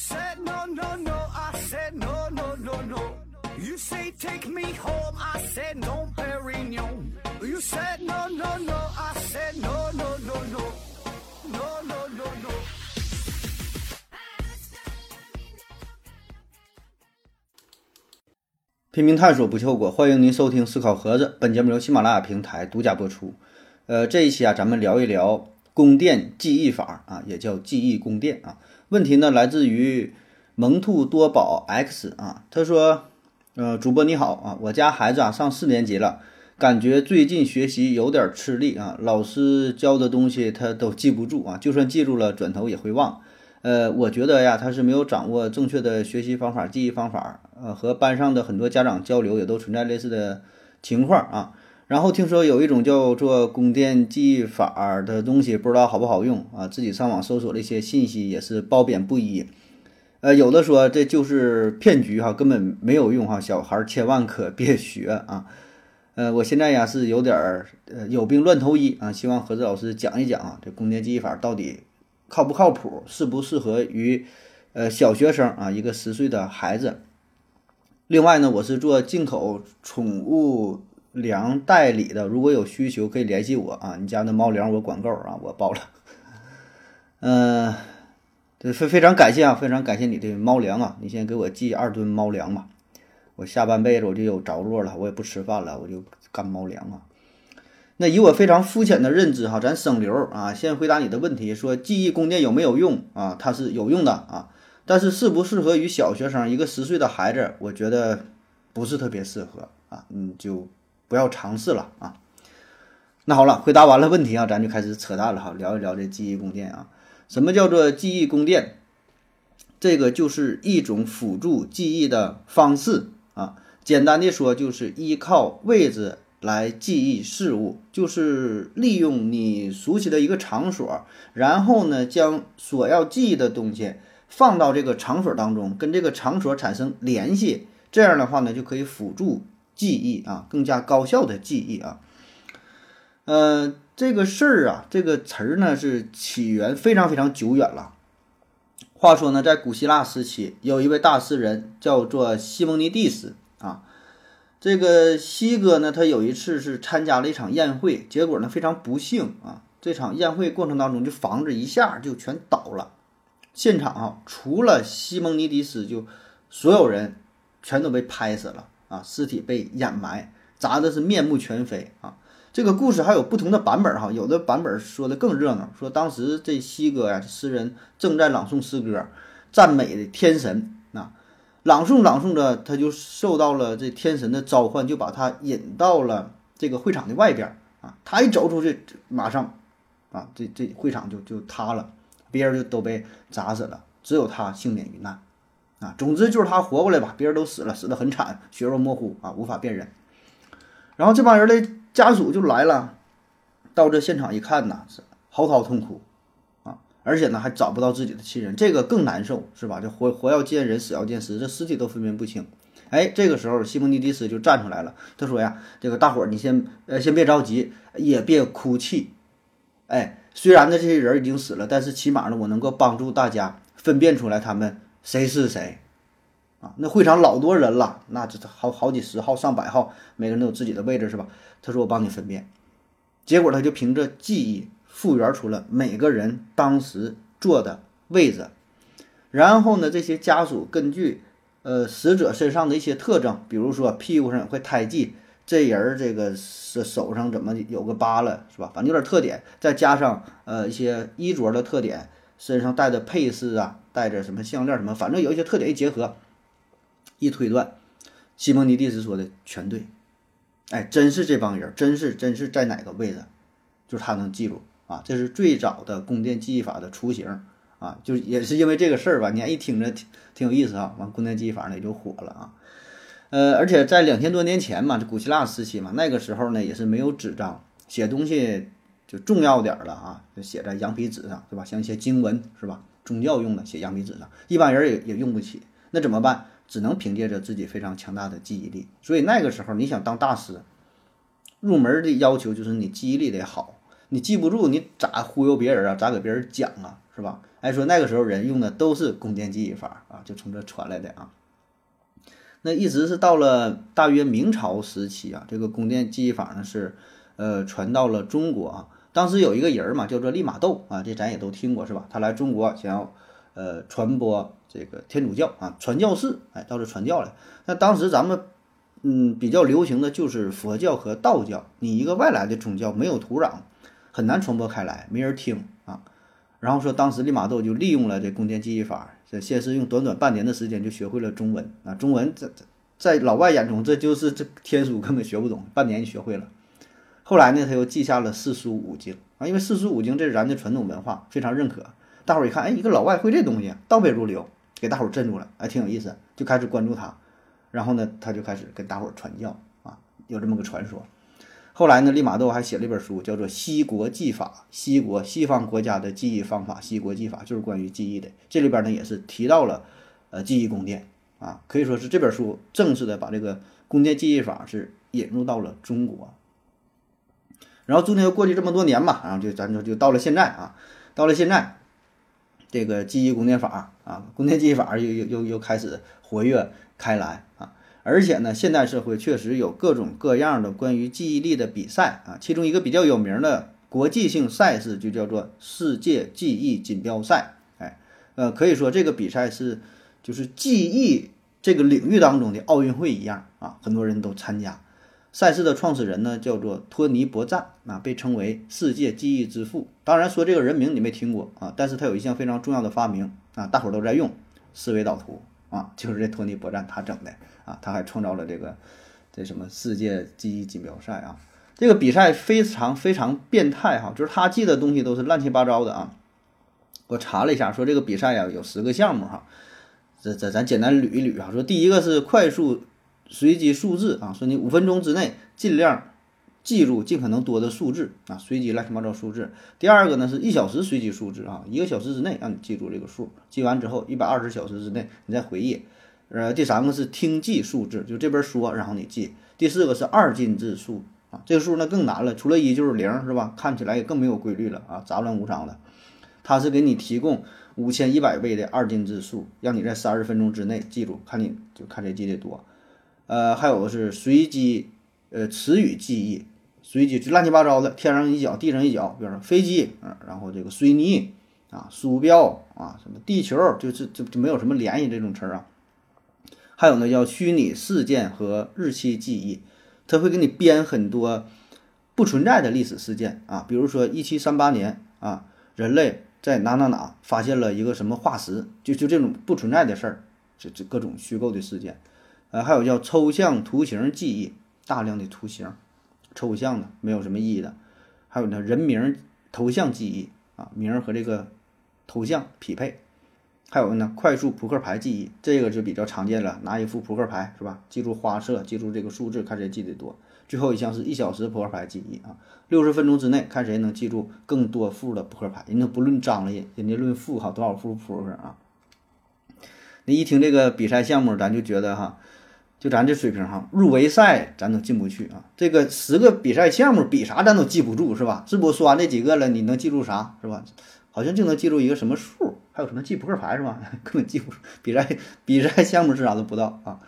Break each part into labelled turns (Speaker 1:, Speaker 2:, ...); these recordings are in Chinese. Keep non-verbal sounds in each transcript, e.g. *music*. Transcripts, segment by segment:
Speaker 1: said no, no, no. I said no, no, no, no. You say take me home. I said no, Perignon. You said no, no, no. I said no, no, no, no. No, no, no, no.
Speaker 2: 拼命探索不后果，欢迎您收听思考盒子。本节目由喜马拉雅平台独家播出。呃，这一期啊，咱们聊一聊宫殿记忆法啊，也叫记忆宫殿啊。问题呢，来自于萌兔多宝 X 啊，他说，呃，主播你好啊，我家孩子啊上四年级了，感觉最近学习有点吃力啊，老师教的东西他都记不住啊，就算记住了，转头也会忘。呃，我觉得呀，他是没有掌握正确的学习方法、记忆方法。呃，和班上的很多家长交流，也都存在类似的情况啊。然后听说有一种叫做宫殿记忆法的东西，不知道好不好用啊？自己上网搜索了一些信息，也是褒贬不一。呃，有的说这就是骗局哈，根本没有用哈，小孩千万可别学啊。呃，我现在呀是有点儿呃有病乱投医啊，希望何志老师讲一讲啊，这宫殿记忆法到底。靠不靠谱？适不适合于呃小学生啊？一个十岁的孩子。另外呢，我是做进口宠物粮代理的，如果有需求可以联系我啊。你家的猫粮我管够啊，我包了。嗯，*laughs* 这非非常感谢啊，非常感谢你的猫粮啊！你先给我寄二吨猫粮吧，我下半辈子我就有着落了，我也不吃饭了，我就干猫粮啊。那以我非常肤浅的认知哈，咱省流啊，先回答你的问题，说记忆宫殿有没有用啊？它是有用的啊，但是适不适合于小学生一个十岁的孩子，我觉得不是特别适合啊，你就不要尝试了啊。那好了，回答完了问题啊，咱就开始扯淡了哈，聊一聊这记忆宫殿啊。什么叫做记忆宫殿？这个就是一种辅助记忆的方式啊，简单的说就是依靠位置。来记忆事物，就是利用你熟悉的一个场所，然后呢，将所要记忆的东西放到这个场所当中，跟这个场所产生联系，这样的话呢，就可以辅助记忆啊，更加高效的记忆啊。呃，这个事儿啊，这个词儿呢，是起源非常非常久远了。话说呢，在古希腊时期，有一位大诗人叫做西蒙尼蒂斯啊。这个西哥呢，他有一次是参加了一场宴会，结果呢非常不幸啊，这场宴会过程当中，这房子一下就全倒了，现场啊，除了西蒙尼迪斯，就所有人全都被拍死了啊，尸体被掩埋，砸的是面目全非啊。这个故事还有不同的版本哈，有的版本说的更热闹，说当时这西哥呀，诗人正在朗诵诗歌，赞美的天神啊。朗诵朗诵着，他就受到了这天神的召唤，就把他引到了这个会场的外边啊。他一走出去，马上啊，这这会场就就塌了，别人就都被砸死了，只有他幸免于难啊。总之就是他活过来吧，别人都死了，死得很惨，血肉模糊啊，无法辨认。然后这帮人的家属就来了，到这现场一看呐，是嚎啕痛哭啊。而且呢，还找不到自己的亲人，这个更难受，是吧？这活活要见人，死要见尸，这尸体都分辨不清。哎，这个时候西蒙尼迪斯就站出来了，他说呀：“这个大伙儿，你先呃先别着急，也别哭泣。哎，虽然呢这些人已经死了，但是起码呢我能够帮助大家分辨出来他们谁是谁啊。那会场老多人了，那这好好几十号、上百号，每个人都有自己的位置，是吧？他说我帮你分辨。结果他就凭着记忆。”复原出了每个人当时坐的位置，然后呢，这些家属根据呃死者身上的一些特征，比如说屁股上会胎记，这人儿这个是手上怎么有个疤了，是吧？反正有点特点，再加上呃一些衣着的特点，身上戴的配饰啊，戴着什么项链什么，反正有一些特点一结合，一推断，西蒙尼蒂斯说的全对，哎，真是这帮人，真是真是在哪个位置，就是他能记住。啊，这是最早的宫殿记忆法的雏形啊，就也是因为这个事儿吧，你看一听着挺挺有意思啊，完宫殿记忆法呢也就火了啊。呃，而且在两千多年前嘛，这古希腊时期嘛，那个时候呢也是没有纸张，写东西就重要点儿了啊，就写在羊皮纸上，对吧？像一些经文是吧，宗教用的写羊皮纸上，一般人也也用不起，那怎么办？只能凭借着自己非常强大的记忆力。所以那个时候你想当大师，入门的要求就是你记忆力得好。你记不住，你咋忽悠别人啊？咋给别人讲啊？是吧？哎，说那个时候人用的都是宫殿记忆法啊，就从这传来的啊。那一直是到了大约明朝时期啊，这个宫殿记忆法呢是呃传到了中国啊。当时有一个人嘛，叫做利玛窦啊，这咱也都听过是吧？他来中国想要呃传播这个天主教啊，传教士，哎，到这传教了。那当时咱们嗯比较流行的就是佛教和道教，你一个外来的宗教没有土壤，很难传播开来，没人听啊。然后说当时利玛窦就利用了这宫殿记忆法，这先是用短短半年的时间就学会了中文啊，中文在在老外眼中这就是这天书根本学不懂，半年就学会了。后来呢，他又记下了四书五经啊，因为四书五经这是咱的传统文化，非常认可。大伙儿一看，哎，一个老外会这东西，倒背如流，给大伙儿镇住了，哎，挺有意思，就开始关注他。然后呢，他就开始跟大伙儿传教啊，有这么个传说。后来呢，利玛窦还写了一本书，叫做《西国记法》，西国西方国家的记忆方法，《西国记法》就是关于记忆的。这里边呢，也是提到了呃记忆宫殿啊，可以说是这本书正式的把这个宫殿记忆法是引入到了中国。然后中间又过去这么多年嘛，然后就咱就就到了现在啊，到了现在，这个记忆宫殿法啊，宫殿记忆法又又又又开始活跃开来啊，而且呢，现代社会确实有各种各样的关于记忆力的比赛啊，其中一个比较有名的国际性赛事就叫做世界记忆锦标赛，哎，呃，可以说这个比赛是就是记忆这个领域当中的奥运会一样啊，很多人都参加。赛事的创始人呢，叫做托尼·博赞，啊，被称为世界记忆之父。当然说这个人名你没听过啊，但是他有一项非常重要的发明啊，大伙儿都在用思维导图啊，就是这托尼·博赞他整的啊，他还创造了这个这什么世界记忆锦标赛啊。这个比赛非常非常变态哈，就是他记的东西都是乱七八糟的啊。我查了一下，说这个比赛呀有十个项目哈，这这咱简单捋一捋啊，说第一个是快速。随机数字啊，说你五分钟之内尽量记住尽可能多的数字啊，随机乱七八糟数字。第二个呢是一小时随机数字啊，一个小时之内让你记住这个数，记完之后一百二十小时之内你再回忆。呃，第三个是听记数字，就这边说然后你记。第四个是二进制数啊，这个数那更难了，除了一就是零是吧？看起来也更没有规律了啊，杂乱无章的。它是给你提供五千一百倍的二进制数，让你在三十分钟之内记住，看你就看谁记得多。呃，还有是随机，呃，词语记忆，随机就乱七八糟的，天上一脚，地上一脚，比如说飞机，嗯，然后这个水泥啊，鼠标啊，什么地球，就是就就没有什么联系这种词儿啊。还有呢，叫虚拟事件和日期记忆，它会给你编很多不存在的历史事件啊，比如说一七三八年啊，人类在哪哪哪发现了一个什么化石，就就这种不存在的事儿，这这各种虚构的事件。呃，还有叫抽象图形记忆，大量的图形，抽象的，没有什么意义的。还有呢，人名头像记忆啊，名和这个头像匹配。还有呢，快速扑克牌记忆，这个就比较常见了，拿一副扑克牌是吧？记住花色，记住这个数字，看谁记得多。最后一项是一小时扑克牌记忆啊，六十分钟之内看谁能记住更多副的扑克牌。人家不论张了，人家论副哈，多少副扑克啊？那一听这个比赛项目，咱就觉得哈。就咱这水平哈，入围赛咱都进不去啊！这个十个比赛项目比啥咱都记不住是吧？是不说完这几个了，你能记住啥是吧？好像就能记住一个什么数，还有什么记扑克牌是吧？*laughs* 根本记不住。比赛比赛项目是啥都不知道啊！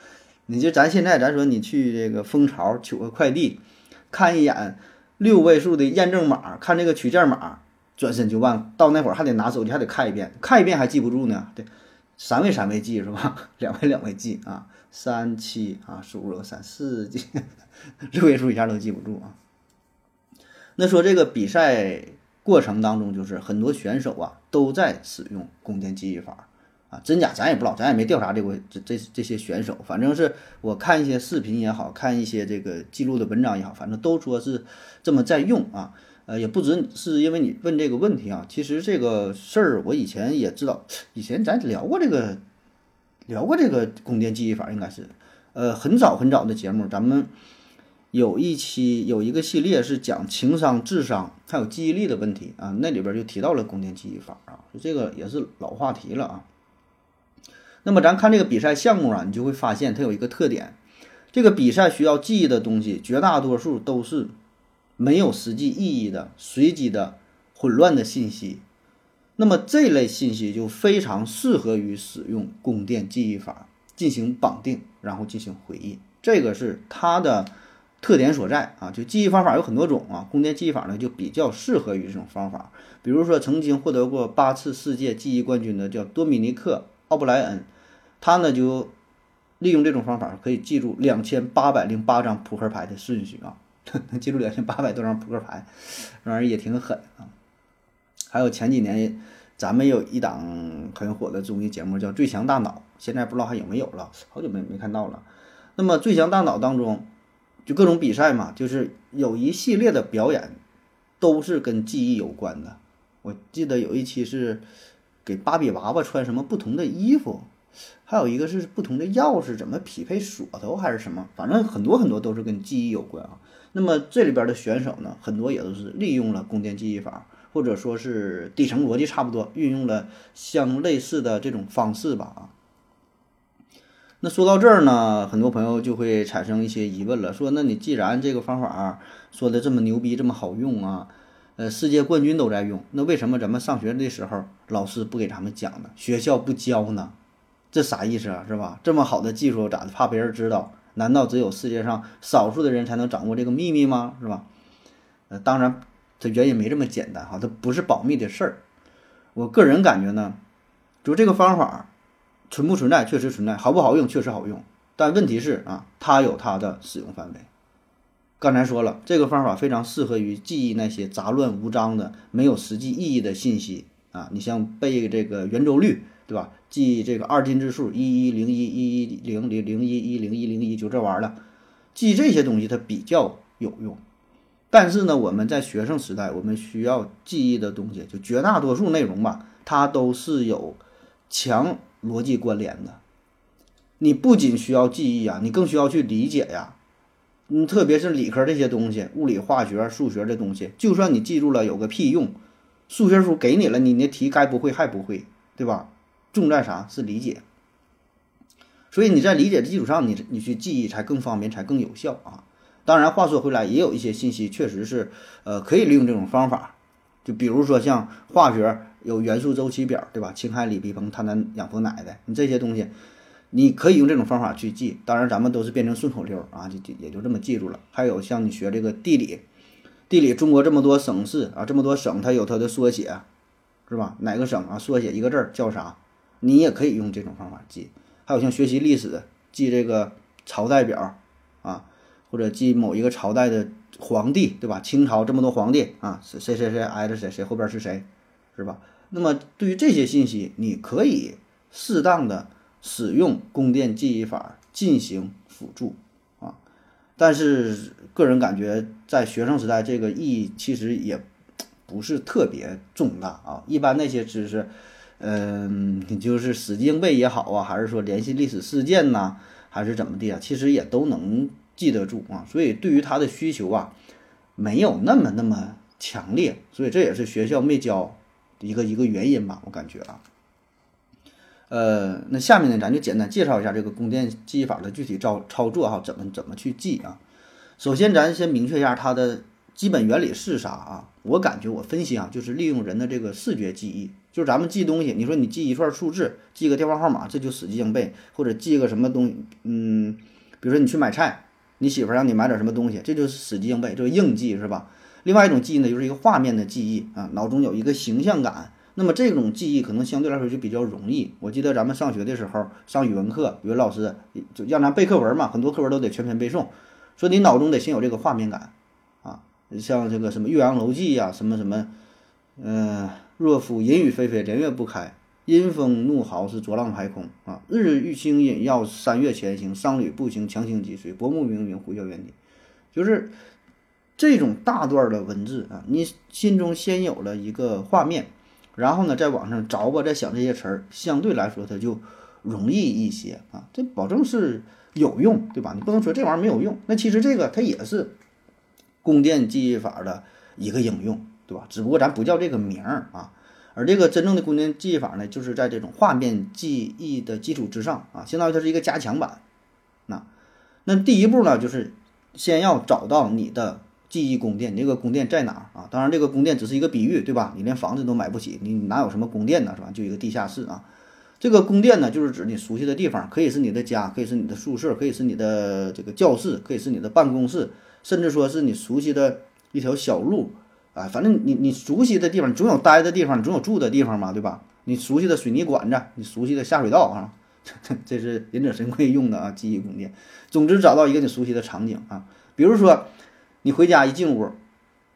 Speaker 2: 你就咱现在咱说你去这个蜂巢取个快递，看一眼六位数的验证码，看这个取件码，转身就忘。到那会儿还得拿手机还得看一遍，看一遍还记不住呢。对，三位三位记是吧？*laughs* 两位两位记啊。三七啊，数了个三四记，*laughs* 六位数一下都记不住啊。那说这个比赛过程当中，就是很多选手啊都在使用宫殿记忆法啊，真假咱也不知道，咱也没调查这个这这这些选手，反正是我看一些视频也好看一些这个记录的文章也好，反正都说是这么在用啊。呃，也不只是因为你问这个问题啊，其实这个事儿我以前也知道，以前咱聊过这个。聊过这个宫殿记忆法，应该是，呃，很早很早的节目，咱们有一期有一个系列是讲情商、智商还有记忆力的问题啊，那里边就提到了宫殿记忆法啊，这个也是老话题了啊。那么咱看这个比赛项目啊，你就会发现它有一个特点，这个比赛需要记忆的东西，绝大多数都是没有实际意义的、随机的、混乱的信息。那么这类信息就非常适合于使用供电记忆法进行绑定，然后进行回忆，这个是它的特点所在啊。就记忆方法有很多种啊，供电记忆法呢就比较适合于这种方法。比如说曾经获得过八次世界记忆冠军的叫多米尼克·奥布莱恩，他呢就利用这种方法可以记住两千八百零八张扑克牌的顺序啊，能 *laughs* 记住两千八百多张扑克牌，这玩意儿也挺狠啊。还有前几年，咱们有一档很火的综艺节目叫《最强大脑》，现在不知道还有没有了，好久没没看到了。那么《最强大脑》当中，就各种比赛嘛，就是有一系列的表演，都是跟记忆有关的。我记得有一期是给芭比娃娃穿什么不同的衣服，还有一个是不同的钥匙怎么匹配锁头还是什么，反正很多很多都是跟记忆有关啊。那么这里边的选手呢，很多也都是利用了宫殿记忆法。或者说是底层逻辑差不多，运用了相类似的这种方式吧啊。那说到这儿呢，很多朋友就会产生一些疑问了，说那你既然这个方法说的这么牛逼，这么好用啊，呃，世界冠军都在用，那为什么咱们上学的时候老师不给咱们讲呢？学校不教呢？这啥意思啊？是吧？这么好的技术咋的？怕别人知道？难道只有世界上少数的人才能掌握这个秘密吗？是吧？呃，当然。它原因没这么简单哈，它不是保密的事儿。我个人感觉呢，就这个方法存不存在，确实存在；好不好用，确实好用。但问题是啊，它有它的使用范围。刚才说了，这个方法非常适合于记忆那些杂乱无章的、没有实际意义的信息啊。你像背这个圆周率，对吧？记这个二进制数一一零一一一零零零一一零一零一，就这玩意儿了。记这些东西它比较有用。但是呢，我们在学生时代，我们需要记忆的东西，就绝大多数内容吧，它都是有强逻辑关联的。你不仅需要记忆啊，你更需要去理解呀。嗯，特别是理科这些东西，物理、化学、数学这东西，就算你记住了，有个屁用？数学书给你了，你那题该不会还不会，对吧？重在啥？是理解。所以你在理解的基础上，你你去记忆才更方便，才更有效啊。当然，话说回来，也有一些信息确实是，呃，可以利用这种方法。就比如说像化学有元素周期表，对吧？氢氦锂铍硼碳氮氧氟氖的，你这些东西，你可以用这种方法去记。当然，咱们都是变成顺口溜啊，就就也就这么记住了。还有像你学这个地理，地理中国这么多省市啊，这么多省，它有它的缩写，是吧？哪个省啊，缩写一个字儿叫啥？你也可以用这种方法记。还有像学习历史，记这个朝代表。或者记某一个朝代的皇帝，对吧？清朝这么多皇帝啊，谁谁谁挨着谁，谁后边是谁，是吧？那么对于这些信息，你可以适当的使用宫殿记忆法进行辅助啊。但是个人感觉，在学生时代，这个意义其实也不是特别重大啊。一般那些知识，嗯，你就是死记硬背也好啊，还是说联系历史事件呐，还是怎么地啊，其实也都能。记得住啊，所以对于他的需求啊，没有那么那么强烈，所以这也是学校没教一个一个原因吧，我感觉啊。呃，那下面呢，咱就简单介绍一下这个供电记忆法的具体操操作哈，怎么怎么去记啊？首先，咱先明确一下它的基本原理是啥啊？我感觉我分析啊，就是利用人的这个视觉记忆，就是咱们记东西，你说你记一串数字，记个电话号码，这就死记硬背，或者记个什么东西，嗯，比如说你去买菜。你媳妇让你买点什么东西，这就是死记硬背，这个硬记是吧？另外一种记忆呢，就是一个画面的记忆啊，脑中有一个形象感。那么这种记忆可能相对来说就比较容易。我记得咱们上学的时候上语文课，语文老师就让咱背课文嘛，很多课文都得全篇背诵，说你脑中得先有这个画面感啊，像这个什么《岳阳楼记》呀，什么什么，嗯，若夫淫雨霏霏，连月不开。阴风怒号是浊浪排空啊！日欲星隐要三月前行，商旅步行强行击碎，薄暮冥冥呼啸原地。就是这种大段的文字啊，你心中先有了一个画面，然后呢，在网上找吧，再想这些词儿，相对来说它就容易一些啊。这保证是有用，对吧？你不能说这玩意儿没有用。那其实这个它也是宫殿记忆法的一个应用，对吧？只不过咱不叫这个名儿啊。而这个真正的宫殿记忆法呢，就是在这种画面记忆的基础之上啊，相当于它是一个加强版。那那第一步呢，就是先要找到你的记忆宫殿，你这个宫殿在哪儿啊？当然，这个宫殿只是一个比喻，对吧？你连房子都买不起，你哪有什么宫殿呢，是吧？就一个地下室啊。这个宫殿呢，就是指你熟悉的地方，可以是你的家，可以是你的宿舍，可以是你的这个教室，可以是你的办公室，甚至说是你熟悉的一条小路啊。反正你你熟悉的地方，总有待的地方，你总有住的地方嘛，对吧？你熟悉的水泥管子，你熟悉的下水道啊，*laughs* 这是忍者神龟用的啊，记忆宫殿。总之，找到一个你熟悉的场景啊，比如说。你回家一进屋，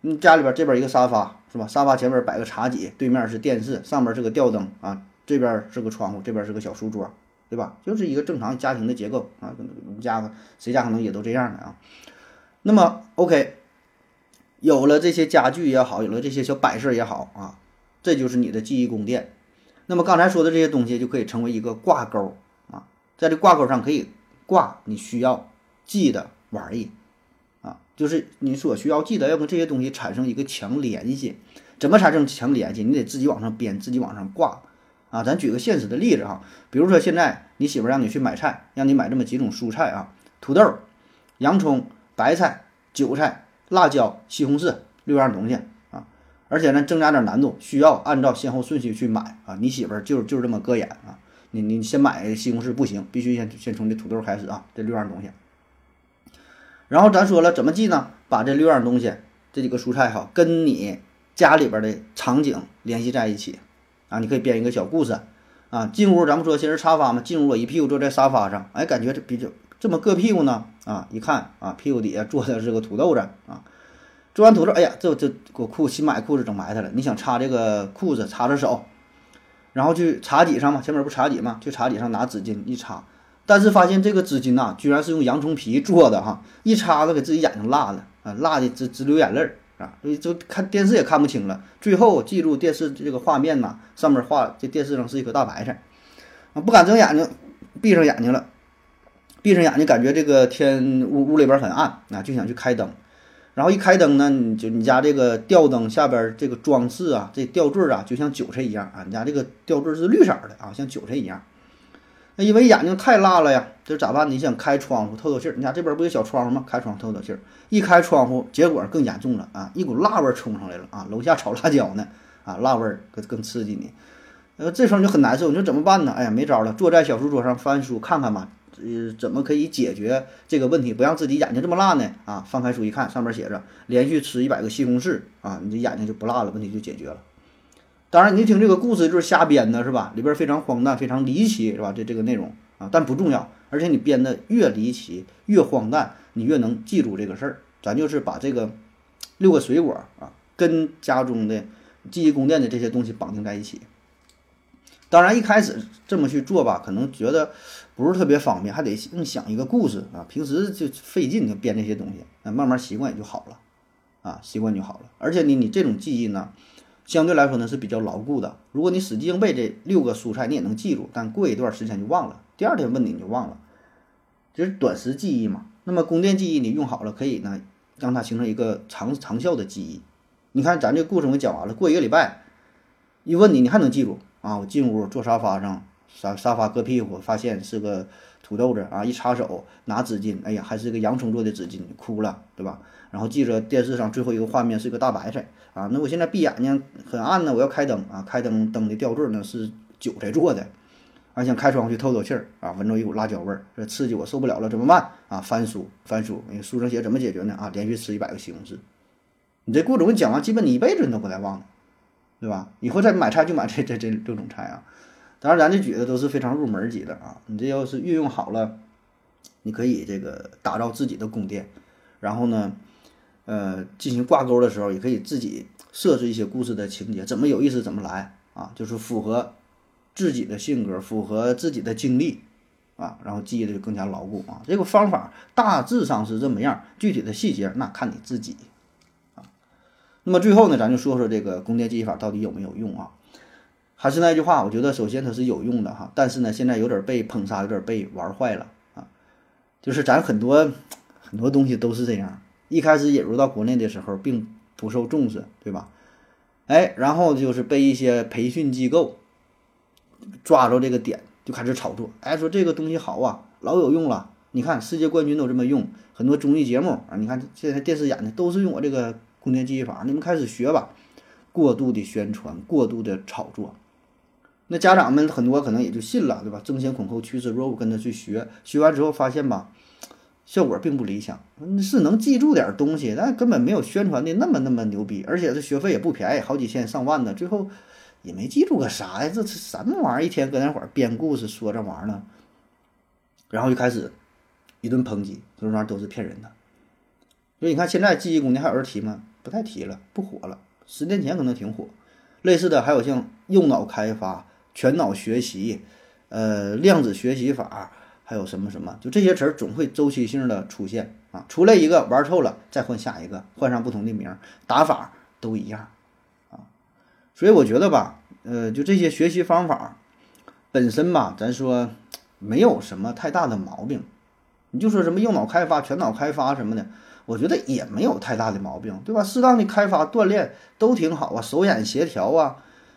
Speaker 2: 你家里边这边一个沙发是吧？沙发前面摆个茶几，对面是电视，上面是个吊灯啊，这边是个窗户，这边是个小书桌，对吧？就是一个正常家庭的结构啊。我们家谁家可能也都这样的啊。那么 OK，有了这些家具也好，有了这些小摆设也好啊，这就是你的记忆宫殿。那么刚才说的这些东西就可以成为一个挂钩啊，在这挂钩上可以挂你需要记的玩意啊。就是你所需要记得要跟这些东西产生一个强联系，怎么产生强联系？你得自己往上编，自己往上挂啊！咱举个现实的例子哈，比如说现在你媳妇让你去买菜，让你买这么几种蔬菜啊：土豆、洋葱、白菜、韭菜、辣椒、西红柿六样东西啊。而且呢，增加点难度，需要按照先后顺序去买啊。你媳妇儿就就是这么膈眼啊！你你先买西红柿不行，必须先先从这土豆开始啊，这六样东西。然后咱说了怎么记呢？把这六样东西，这几个蔬菜哈，跟你家里边的场景联系在一起啊，你可以编一个小故事啊。进屋咱们说先是沙发嘛，进屋我一屁股坐在沙发上，哎，感觉这比较这么硌屁股呢啊，一看啊，屁股底下坐的是个土豆子啊。做完土豆，哎呀，这这我裤新买裤子整埋汰了，你想擦这个裤子，擦着手，然后去茶几上嘛，前面不茶几嘛，去茶几上拿纸巾一擦。但是发现这个纸巾呐，居然是用洋葱皮做的哈，一擦子给自己眼睛辣了啊，辣的直直流眼泪儿啊，所以就看电视也看不清了。最后记住电视这个画面呐，上面画这电视上是一颗大白菜啊，不敢睁眼睛，闭上眼睛了，闭上眼睛感觉这个天屋屋里边很暗啊，就想去开灯，然后一开灯呢，你就你家这个吊灯下边这个装饰啊，这吊坠啊，就像韭菜一样啊，你家这个吊坠是绿色的啊，像韭菜一样。那因为眼睛太辣了呀，这咋办？你想开窗户透透气儿？你家这边不有小窗户吗？开窗透透气儿。一开窗户，结果更严重了啊！一股辣味冲上来了啊！楼下炒辣椒呢啊，辣味儿更更刺激你。呃，这时候你就很难受，你说怎么办呢？哎呀，没招了，坐在小书桌上翻书看看吧。呃，怎么可以解决这个问题，不让自己眼睛这么辣呢？啊，翻开书一看，上面写着连续吃一百个西红柿啊，你这眼睛就不辣了，问题就解决了。当然，你听这个故事就是瞎编的，是吧？里边非常荒诞，非常离奇，是吧？这这个内容啊，但不重要。而且你编的越离奇、越荒诞，你越能记住这个事儿。咱就是把这个六个水果啊，跟家中的记忆宫殿的这些东西绑定在一起。当然，一开始这么去做吧，可能觉得不是特别方便，还得硬想一个故事啊。平时就费劲就编这些东西，那慢慢习惯也就好了啊，习惯就好了。而且你你这种记忆呢？相对来说呢是比较牢固的。如果你死记硬背这六个蔬菜，你也能记住，但过一段时间就忘了。第二天问你，你就忘了，这是短时记忆嘛。那么宫殿记忆你用好了，可以呢让它形成一个长长效的记忆。你看咱这故事我讲完了，过一个礼拜一问你，你还能记住啊？我进屋坐沙发上，沙沙发搁屁股，发现是个土豆子啊，一擦手拿纸巾，哎呀，还是个洋葱做的纸巾，哭了，对吧？然后记着电视上最后一个画面是个大白菜啊，那我现在闭眼睛很暗呢，我要开灯啊，开灯灯的吊坠呢是韭菜做的，啊想开窗户去透透气儿啊，闻着一股辣椒味儿，这刺激我受不了了，怎么办啊？翻书翻书，那书上写怎么解决呢？啊，连续吃一百个西红柿，你这故事我讲完，基本你一辈子你都不带忘的，对吧？以后再买菜就买这这这六种菜啊，当然咱这举的都是非常入门级的啊，你这要是运用好了，你可以这个打造自己的宫殿，然后呢？呃，进行挂钩的时候，也可以自己设置一些故事的情节，怎么有意思怎么来啊，就是符合自己的性格，符合自己的经历啊，然后记忆的就更加牢固啊。这个方法大致上是这么样，具体的细节那看你自己。那么最后呢，咱就说说这个宫殿记忆法到底有没有用啊？还是那句话，我觉得首先它是有用的哈，但是呢，现在有点被捧杀，有点被玩坏了啊。就是咱很多很多东西都是这样。一开始引入到国内的时候，并不受重视，对吧？哎，然后就是被一些培训机构抓住这个点，就开始炒作。哎，说这个东西好啊，老有用了，你看世界冠军都这么用，很多综艺节目啊，你看现在电视演的都是用我这个空间记忆法，你们开始学吧。过度的宣传，过度的炒作，那家长们很多可能也就信了，对吧？争先恐后趋之若鹜跟着去学，学完之后发现吧，效果并不理想，是能记住点东西，但根本没有宣传的那么那么牛逼，而且这学费也不便宜，好几千上万的，最后也没记住个啥呀？这是什么玩意儿？一天搁那会儿编故事说这玩意儿呢？然后就开始一顿抨击，这玩意儿都是骗人的。所以你看，现在记忆宫殿还有人提吗？不太提了，不火了。十年前可能挺火。类似的还有像右脑开发、全脑学习、呃量子学习法，还有什么什么，就这些词儿总会周期性的出现啊。出来一个玩臭了，再换下一个，换上不同的名儿，打法都一样啊。所以我觉得吧，呃，就这些学习方法本身吧，咱说。没有什么太大的毛病，你就说什么右脑开发、全脑开发什么的，我觉得也没有太大的毛病，对吧？适当的开发锻炼都挺好啊，手眼协调啊，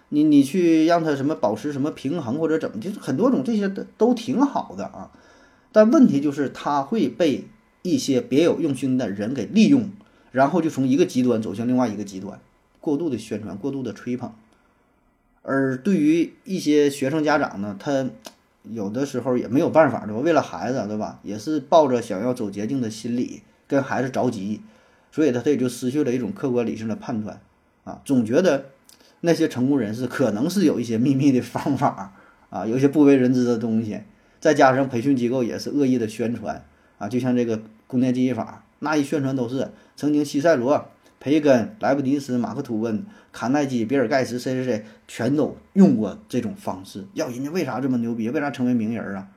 Speaker 2: 你你去让他什么保持什么平衡或者怎么，就是很多种这些的都挺好的啊。但问题就是他会被一些别有用心的人给利用，然后就从一个极端走向另外一个极端，过度的宣传、过度的吹捧，而对于一些学生家长呢，他。有的时候也没有办法，对吧？为了孩子，对吧？也是抱着想要走捷径的心理，跟孩子着急，所以他他也就失去了一种客观理性的判断，啊，总觉得那些成功人士可能是有一些秘密的方法，啊，有一些不为人知的东西，再加上培训机构也是恶意的宣传，啊，就像这个宫殿记忆法，那一宣传都是曾经西塞罗。培根、莱布尼茨、马克吐温、卡耐基、比尔盖茨，谁谁谁，全都用过这种方式。要人家为啥这么牛逼？为啥成为名人啊？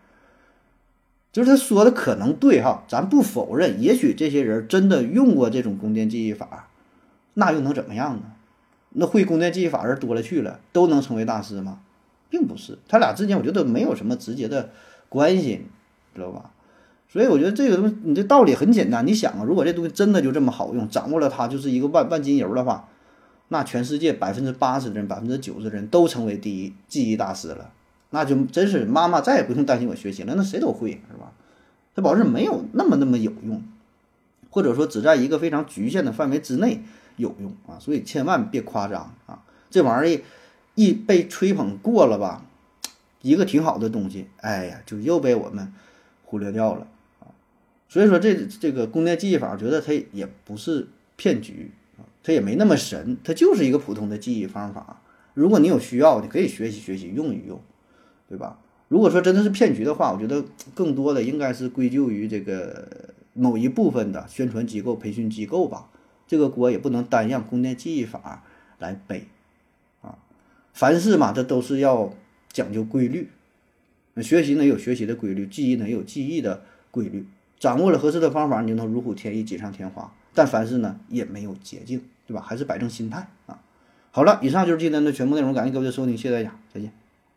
Speaker 2: 就是他说的可能对哈，咱不否认。也许这些人真的用过这种宫殿记忆法，那又能怎么样呢？那会宫殿记忆法人多了去了，都能成为大师吗？并不是，他俩之间我觉得没有什么直接的关系，知道吧？所以我觉得这个东西，你这道理很简单。你想啊，如果这东西真的就这么好用，掌握了它就是一个万万金油的话，那全世界百分之八十的人、百分之九十的人都成为第一记忆大师了，那就真是妈妈再也不用担心我学习了，那谁都会是吧？它保证没有那么那么有用，或者说只在一个非常局限的范围之内有用啊。所以千万别夸张啊！这玩意儿一被吹捧过了吧，一个挺好的东西，哎呀，就又被我们忽略掉了。所以说这这个宫殿记忆法，觉得它也不是骗局啊，它也没那么神，它就是一个普通的记忆方法。如果你有需要，你可以学习学习，用一用，对吧？如果说真的是骗局的话，我觉得更多的应该是归咎于这个某一部分的宣传机构、培训机构吧。这个锅也不能单让宫殿记忆法来背啊。凡事嘛，这都是要讲究规律。学习呢有学习的规律，记忆呢有记忆的规律。掌握了合适的方法，你就能如虎添翼、锦上添花。但凡事呢，也没有捷径，对吧？还是摆正心态啊。好了，以上就是今天的全部内容，感谢各位的收听，谢谢大家，再见。